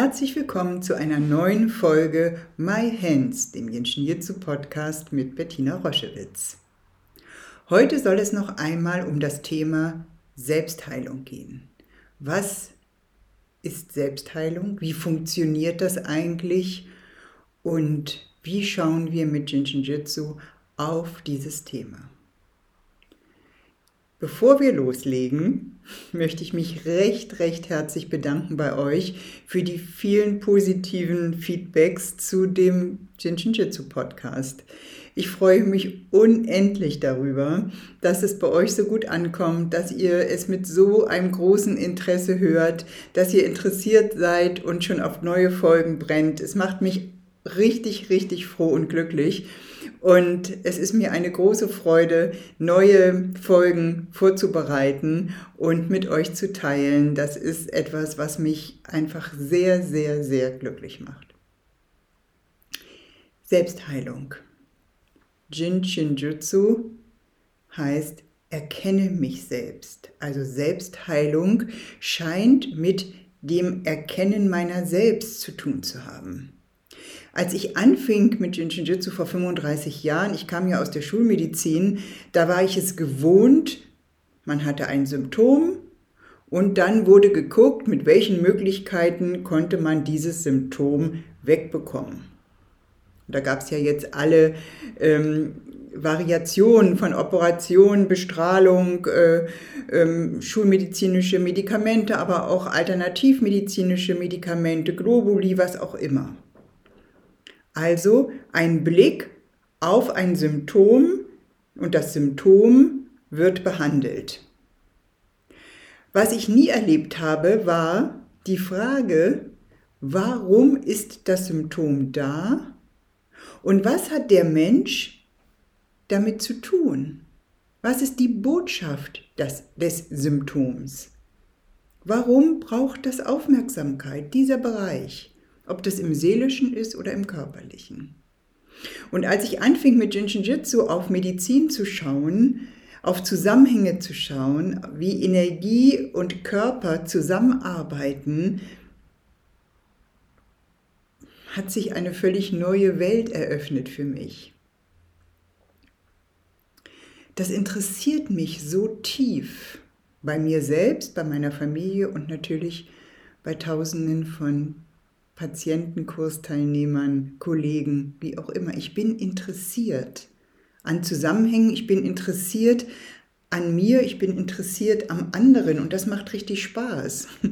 Herzlich willkommen zu einer neuen Folge My Hands, dem Jenschen Jitsu Podcast mit Bettina Roschewitz. Heute soll es noch einmal um das Thema Selbstheilung gehen. Was ist Selbstheilung? Wie funktioniert das eigentlich? Und wie schauen wir mit Jinshin Jitsu auf dieses Thema? Bevor wir loslegen, möchte ich mich recht, recht herzlich bedanken bei euch für die vielen positiven Feedbacks zu dem Jinshin Jitsu Podcast. Ich freue mich unendlich darüber, dass es bei euch so gut ankommt, dass ihr es mit so einem großen Interesse hört, dass ihr interessiert seid und schon auf neue Folgen brennt. Es macht mich richtig, richtig froh und glücklich. Und es ist mir eine große Freude, neue Folgen vorzubereiten und mit euch zu teilen. Das ist etwas, was mich einfach sehr, sehr, sehr glücklich macht. Selbstheilung. Jin Shinjutsu heißt erkenne mich selbst. Also Selbstheilung scheint mit dem Erkennen meiner selbst zu tun zu haben. Als ich anfing mit Jinshinjutsu vor 35 Jahren, ich kam ja aus der Schulmedizin, da war ich es gewohnt, man hatte ein Symptom und dann wurde geguckt, mit welchen Möglichkeiten konnte man dieses Symptom wegbekommen. Da gab es ja jetzt alle ähm, Variationen von Operationen, Bestrahlung, äh, ähm, schulmedizinische Medikamente, aber auch alternativmedizinische Medikamente, Globuli, was auch immer. Also ein Blick auf ein Symptom und das Symptom wird behandelt. Was ich nie erlebt habe, war die Frage, warum ist das Symptom da und was hat der Mensch damit zu tun? Was ist die Botschaft des, des Symptoms? Warum braucht das Aufmerksamkeit, dieser Bereich? Ob das im seelischen ist oder im körperlichen. Und als ich anfing mit Jinshin Jitsu auf Medizin zu schauen, auf Zusammenhänge zu schauen, wie Energie und Körper zusammenarbeiten, hat sich eine völlig neue Welt eröffnet für mich. Das interessiert mich so tief bei mir selbst, bei meiner Familie und natürlich bei Tausenden von Patienten, Kursteilnehmern, Kollegen, wie auch immer. Ich bin interessiert an Zusammenhängen, ich bin interessiert an mir, ich bin interessiert am anderen und das macht richtig Spaß.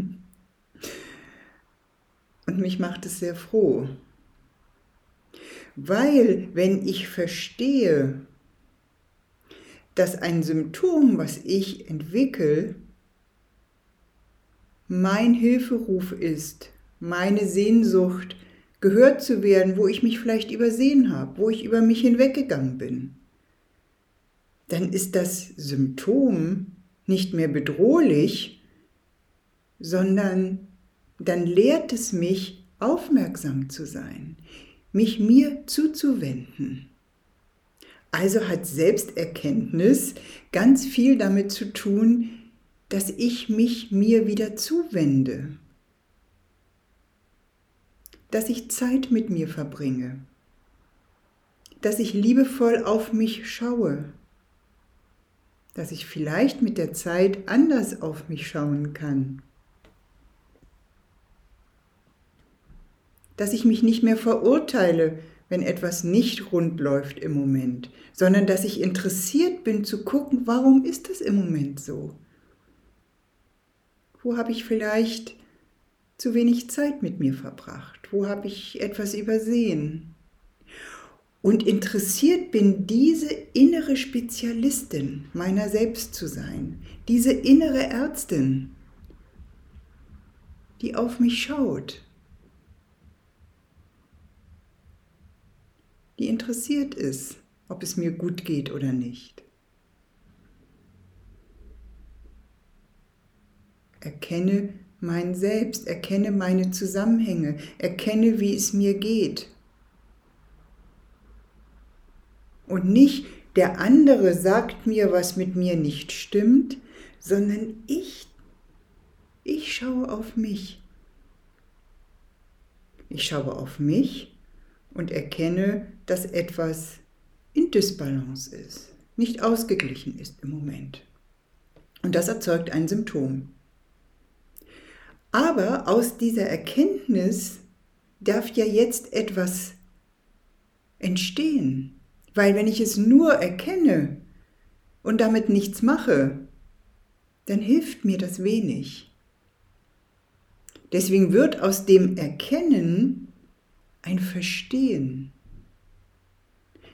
Und mich macht es sehr froh. Weil wenn ich verstehe, dass ein Symptom, was ich entwickle, mein Hilferuf ist, meine Sehnsucht, gehört zu werden, wo ich mich vielleicht übersehen habe, wo ich über mich hinweggegangen bin, dann ist das Symptom nicht mehr bedrohlich, sondern dann lehrt es mich, aufmerksam zu sein, mich mir zuzuwenden. Also hat Selbsterkenntnis ganz viel damit zu tun, dass ich mich mir wieder zuwende, dass ich Zeit mit mir verbringe, dass ich liebevoll auf mich schaue, dass ich vielleicht mit der Zeit anders auf mich schauen kann, dass ich mich nicht mehr verurteile, wenn etwas nicht rund läuft im Moment, sondern dass ich interessiert bin zu gucken, warum ist das im Moment so? Wo habe ich vielleicht zu wenig Zeit mit mir verbracht? Wo habe ich etwas übersehen? Und interessiert bin, diese innere Spezialistin meiner selbst zu sein, diese innere Ärztin, die auf mich schaut, die interessiert ist, ob es mir gut geht oder nicht. Erkenne mein Selbst, erkenne meine Zusammenhänge, erkenne, wie es mir geht. Und nicht der andere sagt mir, was mit mir nicht stimmt, sondern ich, ich schaue auf mich. Ich schaue auf mich und erkenne, dass etwas in Disbalance ist, nicht ausgeglichen ist im Moment. Und das erzeugt ein Symptom. Aber aus dieser Erkenntnis darf ja jetzt etwas entstehen. Weil wenn ich es nur erkenne und damit nichts mache, dann hilft mir das wenig. Deswegen wird aus dem Erkennen ein Verstehen.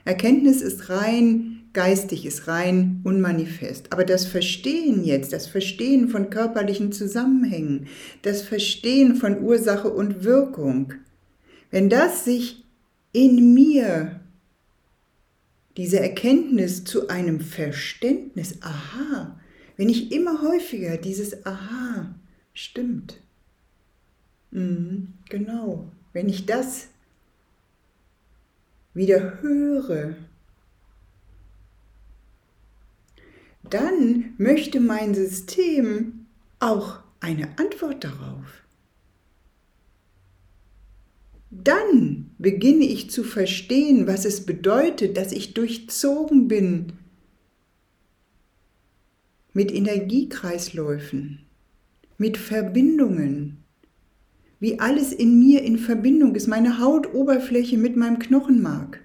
Erkenntnis ist rein geistig, ist rein unmanifest. Aber das Verstehen jetzt, das Verstehen von körperlichen Zusammenhängen, das Verstehen von Ursache und Wirkung, wenn das sich in mir, diese Erkenntnis zu einem Verständnis, aha, wenn ich immer häufiger dieses aha, stimmt, mhm, genau, wenn ich das wieder höre, dann möchte mein System auch eine Antwort darauf. Dann beginne ich zu verstehen, was es bedeutet, dass ich durchzogen bin mit Energiekreisläufen, mit Verbindungen, wie alles in mir in Verbindung ist, meine Hautoberfläche mit meinem Knochenmark,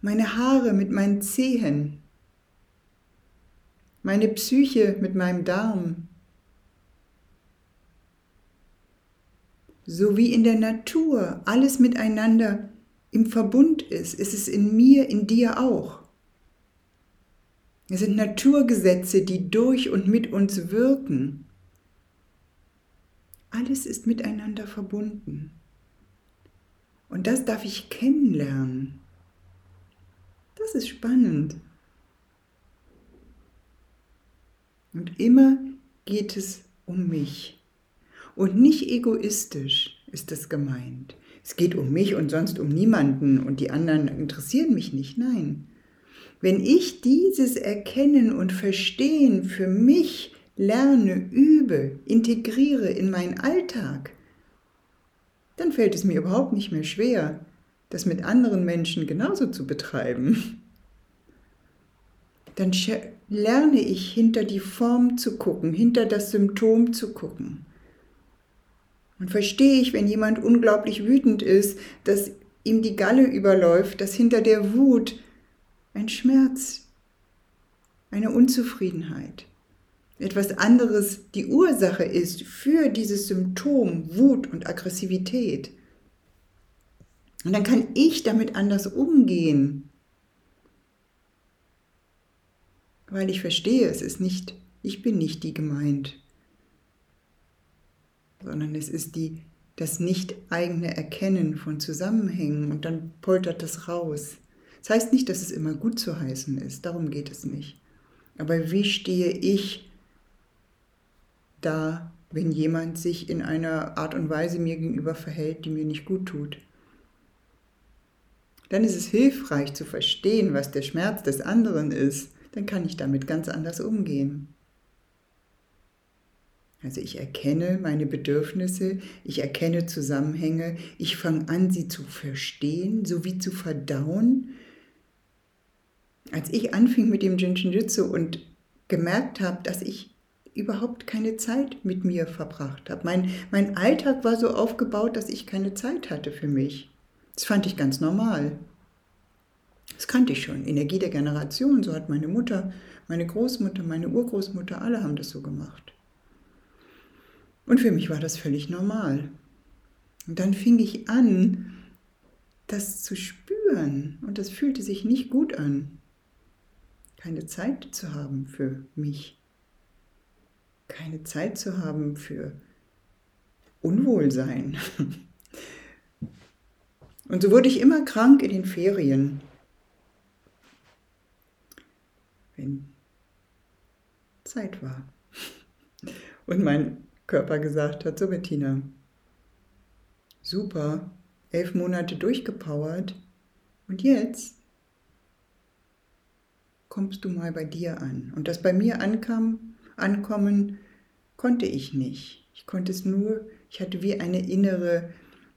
meine Haare mit meinen Zehen, meine Psyche mit meinem Darm. So wie in der Natur alles miteinander im Verbund ist, ist es in mir, in dir auch. Es sind Naturgesetze, die durch und mit uns wirken. Alles ist miteinander verbunden. Und das darf ich kennenlernen. Das ist spannend. Und immer geht es um mich. Und nicht egoistisch ist das gemeint. Es geht um mich und sonst um niemanden und die anderen interessieren mich nicht. Nein. Wenn ich dieses Erkennen und Verstehen für mich lerne, übe, integriere in meinen Alltag, dann fällt es mir überhaupt nicht mehr schwer, das mit anderen Menschen genauso zu betreiben. Dann lerne ich hinter die Form zu gucken, hinter das Symptom zu gucken. Und verstehe ich, wenn jemand unglaublich wütend ist, dass ihm die Galle überläuft, dass hinter der Wut ein Schmerz, eine Unzufriedenheit, etwas anderes die Ursache ist für dieses Symptom Wut und Aggressivität. Und dann kann ich damit anders umgehen, weil ich verstehe, es ist nicht, ich bin nicht die gemeint, sondern es ist die, das nicht eigene Erkennen von Zusammenhängen und dann poltert das raus. Das heißt nicht, dass es immer gut zu heißen ist, darum geht es nicht. Aber wie stehe ich da, wenn jemand sich in einer Art und Weise mir gegenüber verhält, die mir nicht gut tut? Dann ist es hilfreich zu verstehen, was der Schmerz des anderen ist. Dann kann ich damit ganz anders umgehen. Also ich erkenne meine Bedürfnisse, ich erkenne Zusammenhänge, ich fange an, sie zu verstehen sowie zu verdauen als ich anfing mit dem Jinshinjutsu und gemerkt habe, dass ich überhaupt keine Zeit mit mir verbracht habe. Mein, mein Alltag war so aufgebaut, dass ich keine Zeit hatte für mich. Das fand ich ganz normal. Das kannte ich schon. Energie der Generation, so hat meine Mutter, meine Großmutter, meine Urgroßmutter, alle haben das so gemacht. Und für mich war das völlig normal. Und dann fing ich an, das zu spüren. Und das fühlte sich nicht gut an keine Zeit zu haben für mich, keine Zeit zu haben für Unwohlsein. Und so wurde ich immer krank in den Ferien. Wenn Zeit war. Und mein Körper gesagt hat, so Bettina, super, elf Monate durchgepowert und jetzt kommst du mal bei dir an. Und das bei mir ankam, ankommen konnte ich nicht. Ich konnte es nur, ich hatte wie eine innere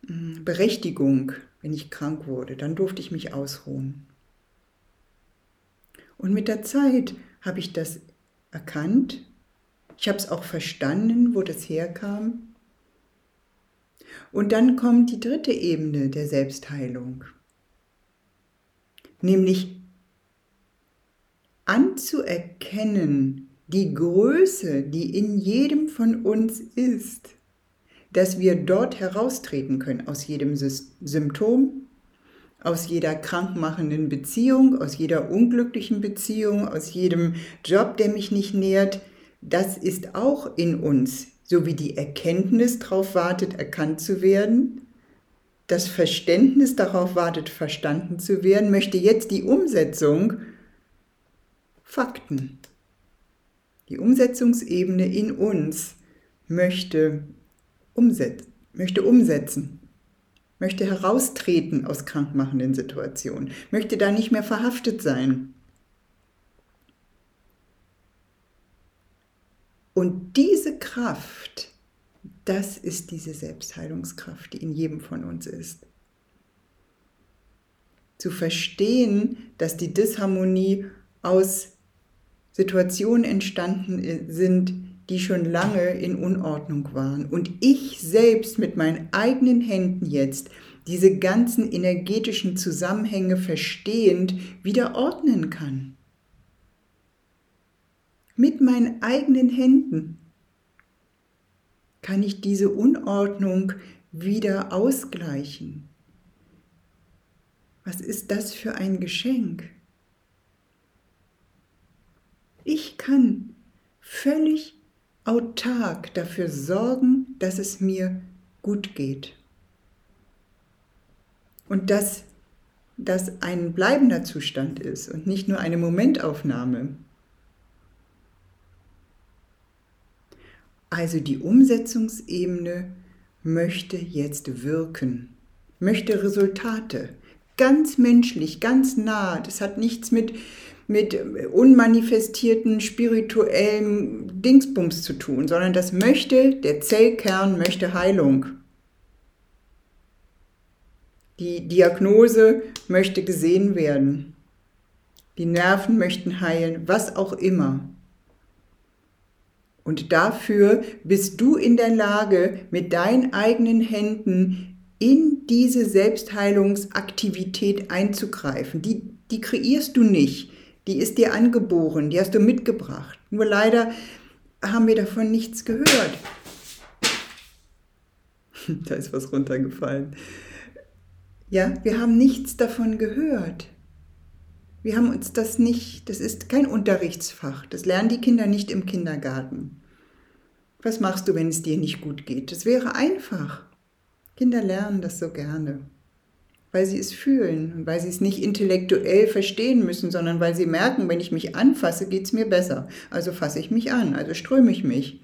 hm, Berechtigung, wenn ich krank wurde. Dann durfte ich mich ausruhen. Und mit der Zeit habe ich das erkannt. Ich habe es auch verstanden, wo das herkam. Und dann kommt die dritte Ebene der Selbstheilung, nämlich anzuerkennen die Größe, die in jedem von uns ist, dass wir dort heraustreten können aus jedem Symptom, aus jeder krankmachenden Beziehung, aus jeder unglücklichen Beziehung, aus jedem Job, der mich nicht nährt, das ist auch in uns, so wie die Erkenntnis darauf wartet, erkannt zu werden, das Verständnis darauf wartet, verstanden zu werden, möchte jetzt die Umsetzung Fakten. Die Umsetzungsebene in uns möchte, umset möchte umsetzen möchte heraustreten aus krankmachenden Situationen, möchte da nicht mehr verhaftet sein. Und diese Kraft, das ist diese Selbstheilungskraft, die in jedem von uns ist. Zu verstehen, dass die Disharmonie aus Situationen entstanden sind, die schon lange in Unordnung waren. Und ich selbst mit meinen eigenen Händen jetzt diese ganzen energetischen Zusammenhänge verstehend wieder ordnen kann. Mit meinen eigenen Händen kann ich diese Unordnung wieder ausgleichen. Was ist das für ein Geschenk? Ich kann völlig autark dafür sorgen, dass es mir gut geht. Und dass das ein bleibender Zustand ist und nicht nur eine Momentaufnahme. Also die Umsetzungsebene möchte jetzt wirken, möchte Resultate, ganz menschlich, ganz nah. Das hat nichts mit mit unmanifestierten spirituellen Dingsbums zu tun, sondern das möchte, der Zellkern möchte Heilung. Die Diagnose möchte gesehen werden. Die Nerven möchten heilen, was auch immer. Und dafür bist du in der Lage, mit deinen eigenen Händen in diese Selbstheilungsaktivität einzugreifen. Die, die kreierst du nicht die ist dir angeboren, die hast du mitgebracht. Nur leider haben wir davon nichts gehört. da ist was runtergefallen. Ja, wir haben nichts davon gehört. Wir haben uns das nicht, das ist kein Unterrichtsfach, das lernen die Kinder nicht im Kindergarten. Was machst du, wenn es dir nicht gut geht? Das wäre einfach. Kinder lernen das so gerne weil sie es fühlen und weil sie es nicht intellektuell verstehen müssen, sondern weil sie merken, wenn ich mich anfasse, geht es mir besser. Also fasse ich mich an, also ströme ich mich.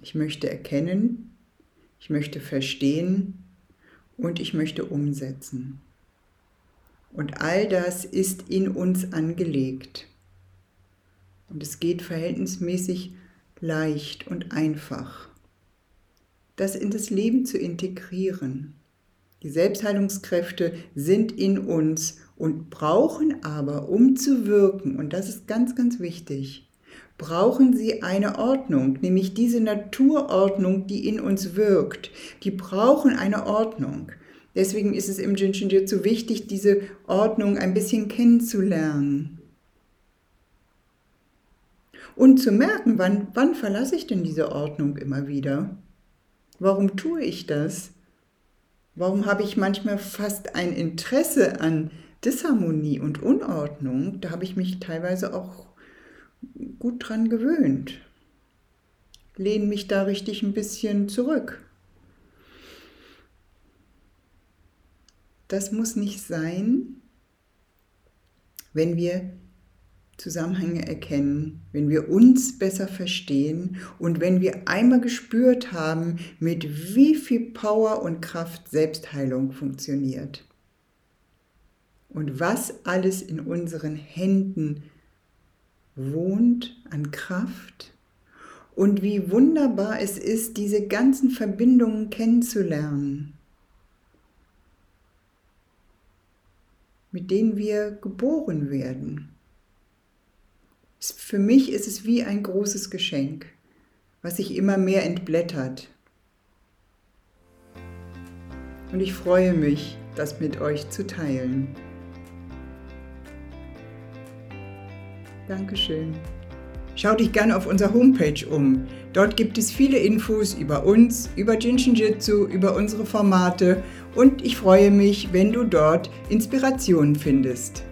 Ich möchte erkennen, ich möchte verstehen und ich möchte umsetzen. Und all das ist in uns angelegt. Und es geht verhältnismäßig leicht und einfach das in das Leben zu integrieren. Die Selbstheilungskräfte sind in uns und brauchen aber, um zu wirken, und das ist ganz, ganz wichtig, brauchen sie eine Ordnung, nämlich diese Naturordnung, die in uns wirkt. Die brauchen eine Ordnung. Deswegen ist es im Jinshin Jitsu wichtig, diese Ordnung ein bisschen kennenzulernen. Und zu merken, wann, wann verlasse ich denn diese Ordnung immer wieder? Warum tue ich das? Warum habe ich manchmal fast ein Interesse an Disharmonie und Unordnung? Da habe ich mich teilweise auch gut dran gewöhnt. Lehne mich da richtig ein bisschen zurück. Das muss nicht sein, wenn wir Zusammenhänge erkennen, wenn wir uns besser verstehen und wenn wir einmal gespürt haben, mit wie viel Power und Kraft Selbstheilung funktioniert. Und was alles in unseren Händen wohnt an Kraft und wie wunderbar es ist, diese ganzen Verbindungen kennenzulernen, mit denen wir geboren werden. Für mich ist es wie ein großes Geschenk, was sich immer mehr entblättert. Und ich freue mich, das mit euch zu teilen. Dankeschön. Schau dich gerne auf unserer Homepage um. Dort gibt es viele Infos über uns, über Jinshin Jitsu, über unsere Formate und ich freue mich, wenn du dort Inspirationen findest.